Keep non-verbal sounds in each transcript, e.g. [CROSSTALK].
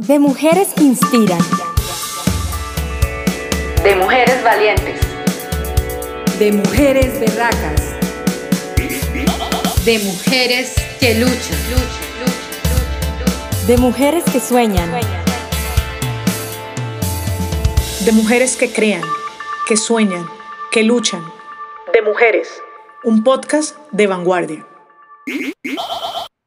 De mujeres que inspiran. De mujeres valientes. De mujeres berracas. De mujeres que luchan. De mujeres que sueñan. De mujeres que crean, que sueñan, que luchan. De mujeres. Un podcast de vanguardia.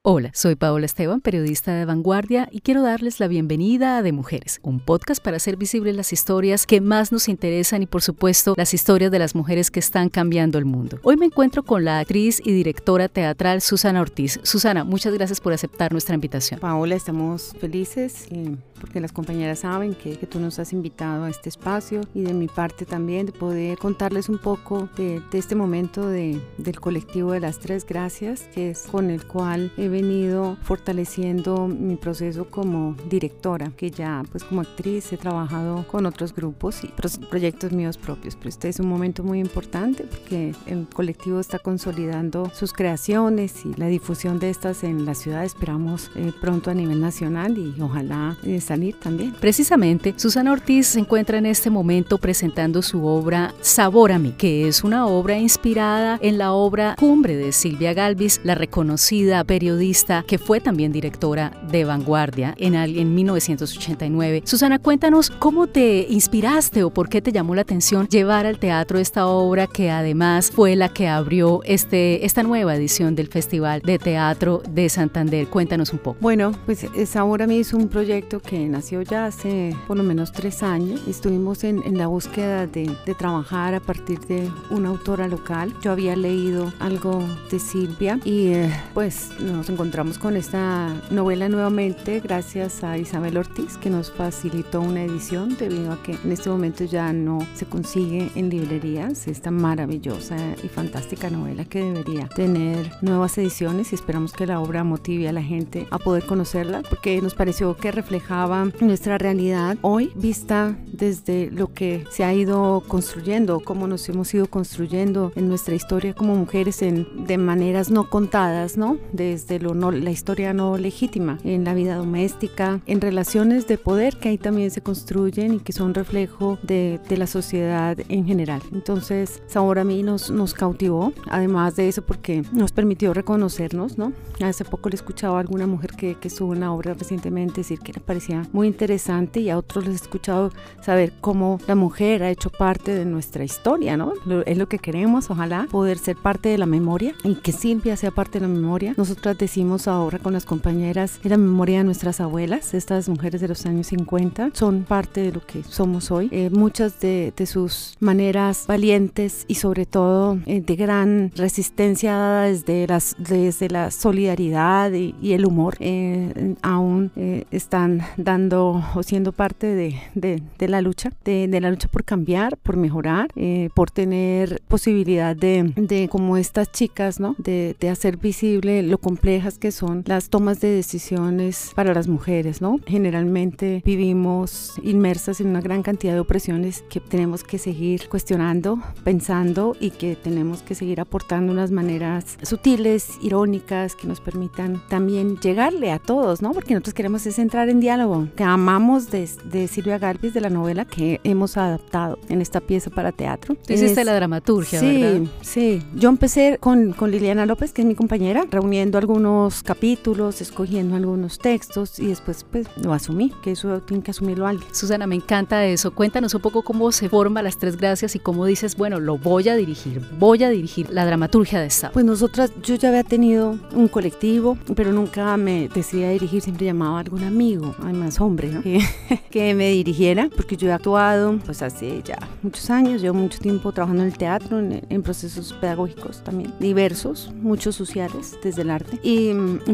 Hola, soy Paola Esteban, periodista de Vanguardia, y quiero darles la bienvenida a De Mujeres, un podcast para hacer visibles las historias que más nos interesan y, por supuesto, las historias de las mujeres que están cambiando el mundo. Hoy me encuentro con la actriz y directora teatral Susana Ortiz. Susana, muchas gracias por aceptar nuestra invitación. Paola, estamos felices eh, porque las compañeras saben que, que, tú nos has invitado a este espacio y de mi parte también de poder contarles un poco de, de este momento de, del colectivo de las tres gracias, que es con el cual he venido fortaleciendo mi proceso como directora, que ya pues como actriz he trabajado con otros grupos y proyectos míos propios, pero este es un momento muy importante porque el colectivo está consolidando sus creaciones y la difusión de estas en la ciudad esperamos eh, pronto a nivel nacional y ojalá eh, salir también. Precisamente, Susana Ortiz se encuentra en este momento presentando su obra Sabor a mí, que es una obra inspirada en la obra Cumbre de Silvia Galvis, la reconocida periodista que fue también directora de Vanguardia en, en 1989. Susana, cuéntanos cómo te inspiraste o por qué te llamó la atención llevar al teatro esta obra que además fue la que abrió este, esta nueva edición del Festival de Teatro de Santander. Cuéntanos un poco. Bueno, pues esa obra mí es un proyecto que nació ya hace por lo menos tres años. Estuvimos en, en la búsqueda de, de trabajar a partir de una autora local. Yo había leído algo de Silvia y eh, pues nos encontramos con esta novela nuevamente gracias a Isabel Ortiz que nos facilitó una edición debido a que en este momento ya no se consigue en librerías esta maravillosa y fantástica novela que debería tener nuevas ediciones y esperamos que la obra motive a la gente a poder conocerla porque nos pareció que reflejaba nuestra realidad hoy vista desde lo que se ha ido construyendo, cómo nos hemos ido construyendo en nuestra historia como mujeres en, de maneras no contadas, ¿no? Desde lo no, la historia no legítima en la vida doméstica, en relaciones de poder que ahí también se construyen y que son reflejo de, de la sociedad en general. Entonces, Sabor a mí nos, nos cautivó, además de eso porque nos permitió reconocernos, ¿no? Hace poco le escuchaba a alguna mujer que, que en la obra recientemente decir que le parecía muy interesante y a otros les he escuchado saber cómo la mujer ha hecho parte de nuestra historia, ¿no? Lo, es lo que queremos, ojalá, poder ser parte de la memoria y que Silvia sea parte de la memoria. Nosotras decimos ahora con las compañeras en la memoria de nuestras abuelas, estas mujeres de los años 50, son parte de lo que somos hoy. Eh, muchas de, de, sus maneras valientes y sobre todo eh, de gran resistencia desde, las, desde la solidaridad y, y el humor, eh, aún eh, están dando o siendo parte de, de, de la lucha, de, la lucha por cambiar, por mejorar, eh, por tener posibilidad de, como estas chicas, ¿no? De, hacer visible lo complejas que son las tomas de decisiones para las mujeres, ¿no? Generalmente vivimos inmersas en una gran cantidad de opresiones que tenemos que seguir cuestionando, pensando y que tenemos que seguir aportando unas maneras sutiles, irónicas, que nos permitan también llegarle a todos, ¿no? Porque nosotros queremos es entrar en diálogo, que amamos de, de Silvia Galvis, de la novela que hemos adaptado en esta pieza para teatro. Tú hiciste la dramaturgia, sí, ¿verdad? Sí, yo empecé con, con Liliana López, que es mi compañera, reuniendo algunos capítulos, escogiendo algunos textos y después pues lo asumí, que eso tiene que asumirlo alguien. Susana, me encanta eso. Cuéntanos un poco cómo se forma las tres gracias y cómo dices, bueno, lo voy a dirigir, voy a dirigir la dramaturgia de esta. Pues nosotras, yo ya había tenido un colectivo, pero nunca me decidí a dirigir, siempre llamaba a algún amigo, además hombre, ¿no? que, [LAUGHS] que me dirigiera, porque yo he actuado pues hace ya muchos años, llevo mucho tiempo trabajando en el teatro, en, en procesos pedagógicos también, diversos, muchos sociales, desde el arte. Y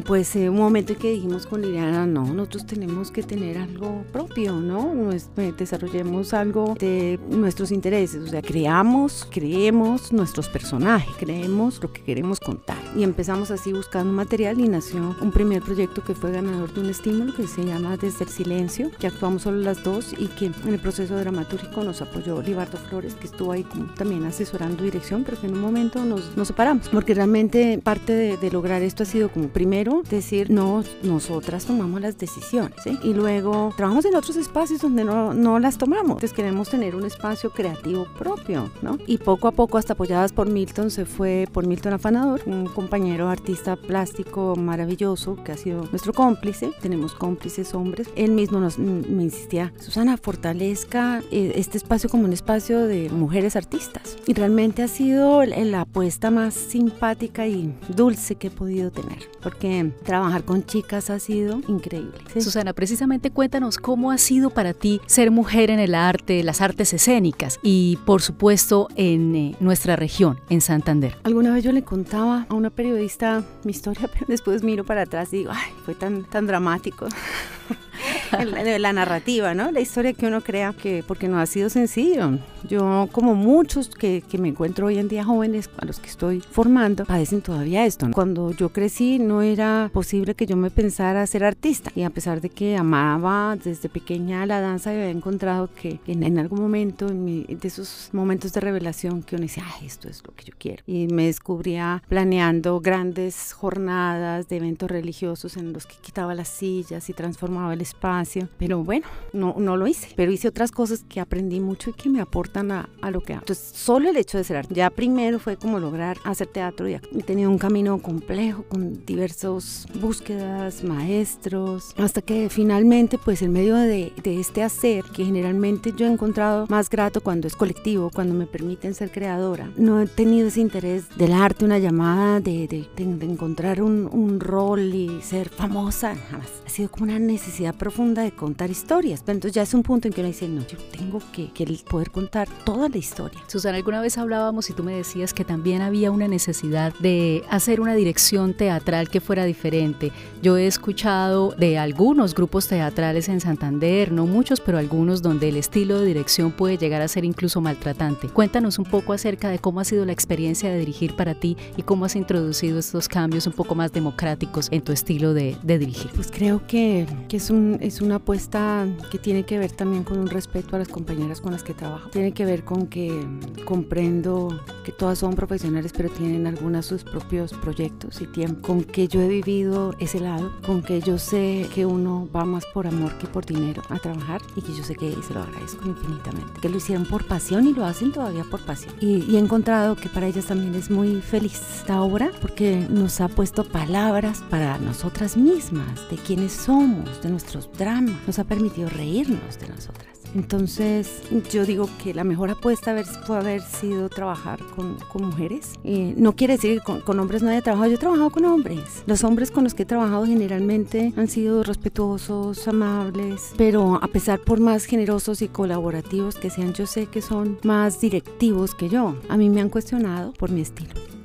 pues eh, un momento en que dijimos con Liliana, no, nosotros tenemos que tener algo propio, ¿no? Nos, eh, desarrollemos algo de nuestros intereses, o sea, creamos, creemos nuestros personajes, creemos lo que queremos contar. Y empezamos así buscando material y nació un primer proyecto que fue ganador de un estímulo que se llama Desde el Silencio, que actuamos solo las dos y que en el proceso dramatúrgico nos apoyó Libardo Flores, que estuvo ahí como también asesorando dirección, pero que en un momento nos, nos separamos, porque realmente parte de, de lograr esto ha sido sido como primero decir, no, nosotras tomamos las decisiones, ¿sí? Y luego trabajamos en otros espacios donde no, no las tomamos. Entonces queremos tener un espacio creativo propio, ¿no? Y poco a poco, hasta apoyadas por Milton, se fue por Milton Afanador, un compañero artista plástico maravilloso que ha sido nuestro cómplice. Tenemos cómplices hombres. Él mismo nos, me insistía, Susana, fortalezca eh, este espacio como un espacio de mujeres artistas. Y realmente ha sido la apuesta más simpática y dulce que he podido tener, porque trabajar con chicas ha sido increíble. Susana, precisamente cuéntanos cómo ha sido para ti ser mujer en el arte, las artes escénicas y por supuesto en eh, nuestra región, en Santander. Alguna vez yo le contaba a una periodista mi historia, [LAUGHS] pero después miro para atrás y digo, ay, fue tan, tan dramático. [LAUGHS] la, la, narrativa, ¿no? La historia que uno crea que, porque no ha sido sencillo. Yo, como muchos que, que, me encuentro hoy en día jóvenes a los que estoy formando, padecen todavía esto. Cuando yo crecí no era posible que yo me pensara ser artista. Y a pesar de que amaba desde pequeña la danza, había encontrado que en, en algún momento, en mi, de esos momentos de revelación, que uno decía, ay, esto es lo que yo quiero. Y me descubría planeando grandes jornadas de eventos religiosos en los que quitaba las sillas y transformaba el espacio. Pero bueno, no, no lo hice. Pero hice otras cosas que aprendí mucho y que me aportan a, a lo que hago. Entonces, solo el hecho de ser arte. Ya primero fue como lograr hacer teatro. Y he tenido un camino complejo con diversos búsquedas, maestros, hasta que finalmente, pues en medio de, de este hacer, que generalmente yo he encontrado más grato cuando es colectivo, cuando me permiten ser creadora, no he tenido ese interés del arte, una llamada de, de, de, encontrar un, un rol y ser famosa, jamás. Ha sido como una necesidad profunda de contar historias. Pero entonces ya es un punto en que uno dice, no, yo tengo que, que poder contar toda la historia. Susana, alguna vez hablábamos y tú me decías que también había una necesidad de hacer una dirección teatral que fuera diferente. Yo he escuchado de algunos grupos teatrales en Santander, no muchos, pero algunos donde el estilo de dirección puede llegar a ser incluso maltratante. Cuéntanos un poco acerca de cómo ha sido la experiencia de dirigir para ti y cómo has introducido estos cambios un poco más democráticos en tu estilo de, de dirigir. Pues creo que, que es, un, es una apuesta que tiene que ver también con un respeto a las compañeras con las que trabajo. Tiene que ver con que comprendo que todas son profesionales, pero tienen algunas sus propios proyectos y tiempo. Con que yo he vivido ese lado, con que yo sé que uno va más por amor que por dinero a trabajar y que yo sé que se lo agradezco infinitamente. Que lo hicieron por pasión y lo hacen todavía por pasión. Y, y he encontrado que para ellas también es muy feliz esta obra porque nos ha puesto palabras para nosotras mismas, de quiénes somos, de nuestros dramas, nos ha permitido reírnos de nosotras. Entonces, yo digo que la mejor apuesta fue haber sido trabajar con, con mujeres. Eh, no quiere decir que con, con, hombres no haya trabajado, yo he trabajado con hombres. Los hombres con los que he trabajado generalmente han sido respetuosos, amables, pero a pesar por más generosos y colaborativos que sean, yo sé que son más directivos que yo. A mí me han cuestionado por mi estilo.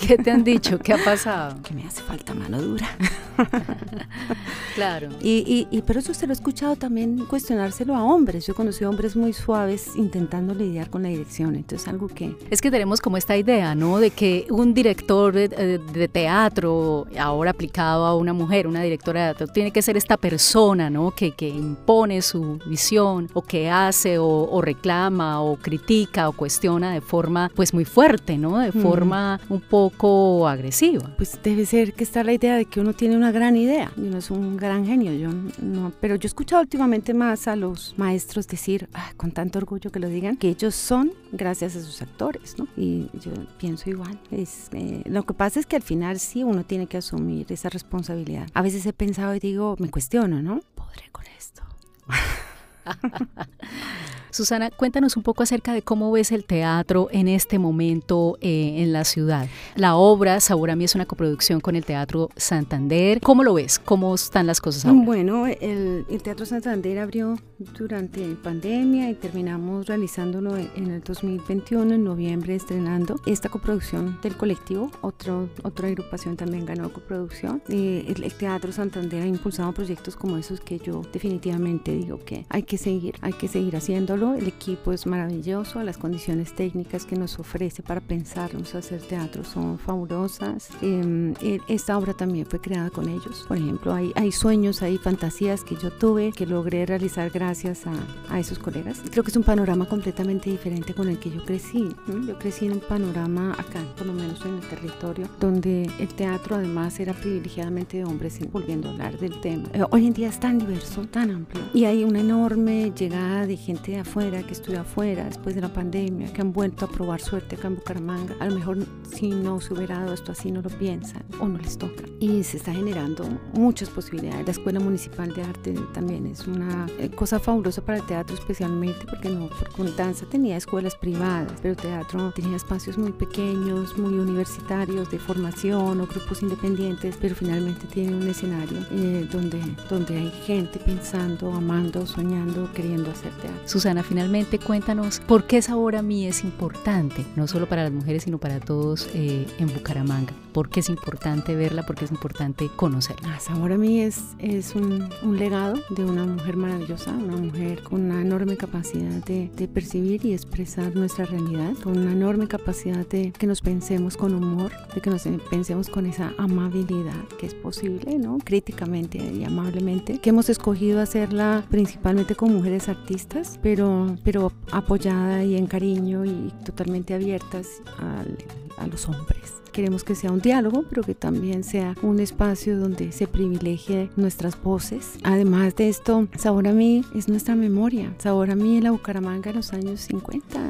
[LAUGHS] ¿Qué te han dicho? ¿Qué ha pasado? Que me hace falta mano dura. [LAUGHS] claro. Y, y, y, pero eso se lo he escuchado también cuestionárselo a hombres. Yo conocí hombres muy suaves intentando lidiar con la dirección. Entonces, algo que. Es que tenemos como esta idea, ¿no? De que un director de, de teatro, ahora aplicado a una mujer, una directora de teatro, tiene que ser esta persona, ¿no? Que, que impone su visión, o que hace, o, o, reclama, o critica, o cuestiona de forma, pues, muy fuerte, ¿no? De forma mm. un poco poco agresiva. Pues debe ser que está la idea de que uno tiene una gran idea y uno es un gran genio. Yo no, pero yo he escuchado últimamente más a los maestros decir, ah, con tanto orgullo que lo digan, que ellos son gracias a sus actores, ¿no? Y yo pienso igual. Es, eh, lo que pasa es que al final sí uno tiene que asumir esa responsabilidad. A veces he pensado y digo, me cuestiono, ¿no? ¿Podré con esto? [LAUGHS] Susana, cuéntanos un poco acerca de cómo ves el teatro en este momento eh, en la ciudad. La obra Sabor a mí es una coproducción con el Teatro Santander. ¿Cómo lo ves? ¿Cómo están las cosas ahora? Bueno, el, el Teatro Santander abrió durante pandemia y terminamos realizándolo en el 2021, en noviembre, estrenando esta coproducción del colectivo. Otro, otra agrupación también ganó coproducción. Eh, el, el Teatro Santander ha impulsado proyectos como esos que yo definitivamente digo que hay que seguir, hay que seguir haciéndolo solo, el equipo es maravilloso, las condiciones técnicas que nos ofrece para pensarnos hacer teatro son fabulosas. Em, e, esta obra también fue creada con ellos. Por ejemplo, hay, hay sueños, hay fantasías que yo tuve que logré realizar gracias a, a esos colegas. Creo que es un panorama completamente diferente con el que yo crecí. Yo crecí en un panorama acá, por lo menos en el territorio, donde el teatro además era privilegiadamente de hombres, volviendo a hablar del tema. Eh, hoy en día es tan diverso, tan amplio, y hay una enorme llegada de gente de afuera que estudia afuera después de la pandemia, que han vuelto a probar suerte acá en Bucaramanga. A lo mejor si no se hubiera dado esto así, no lo piensan o no les toca. Y se está generando muchas posibilidades. La Escuela Municipal de Arte también es una eh, cosa fabulosa para el teatro especialmente, porque no, porque danza tenía escuelas privadas, pero teatro tenía espacios muy pequeños, muy universitarios de formación o grupos independientes, pero finalmente tiene un escenario eh, donde, donde hay gente pensando, amando, soñando, queriendo hacer teatro. Susana, finalmente cuéntanos por qué Sabor a mí es importante, no solo para las mujeres, sino para todos eh, en Bucaramanga. ¿Por qué es importante verla? ¿Por qué es importante conocerla? Ah, Sabor a mí es, es un, un, legado de una mujer maravillosa, una mujer con una enorme capacidad de, de percibir y expresar nuestra realidad, con una enorme capacidad de que nos pensemos con humor, de que nos pensemos con esa amabilidad que es posible, ¿no? Críticamente y amablemente, que hemos escogido hacerla principalmente con mujeres artistas, pero, pero apoyada y en cariño y totalmente abiertas al, a los hombres. Queremos que sea un diálogo, pero que también sea un espacio donde se privilegie nuestras voces. Además de esto, Sabor a mí es nuestra memoria. Sabor a mí en la Bucaramanga en los años 50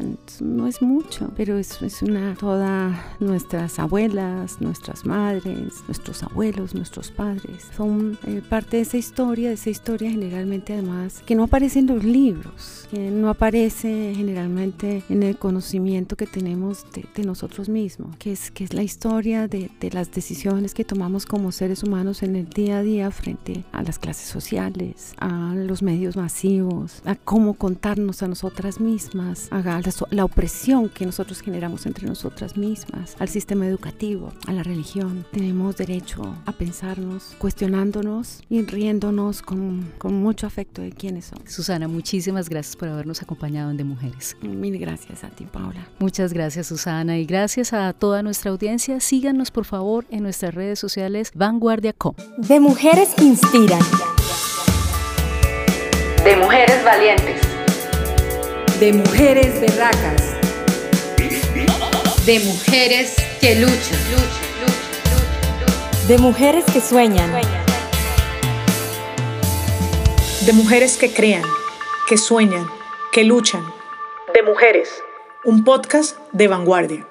no es mucho, pero es, una toda nuestras abuelas, nuestras madres, nuestros abuelos, nuestros padres. Son eh, parte de esa historia, de esa historia generalmente además que no aparece en los libros, no aparece generalmente en el conocimiento que tenemos de, de nosotros mismos, que es, que es la historia de, de, las decisiones que tomamos como seres humanos en el día a día frente a las clases sociales, a los medios masivos, a cómo contarnos a nosotras mismas, a la, la opresión que nosotros generamos entre nosotras mismas, al sistema educativo, a la religión. Tenemos derecho a pensarnos, cuestionándonos y riéndonos con, con mucho afecto de quiénes somos. Susana, muchísimas gracias por habernos acompañado en De Mujeres. Mil gracias a ti, Paula. Muchas gracias, Susana, y gracias a toda nuestra audiencia. Síganos, por favor, en nuestras redes sociales Vanguardia Com. De Mujeres que Inspiran. De Mujeres Valientes. De Mujeres Berracas. De Mujeres que luchan. De Mujeres que Sueñan. De mujeres que crean, que sueñan, que luchan. De mujeres. Un podcast de vanguardia.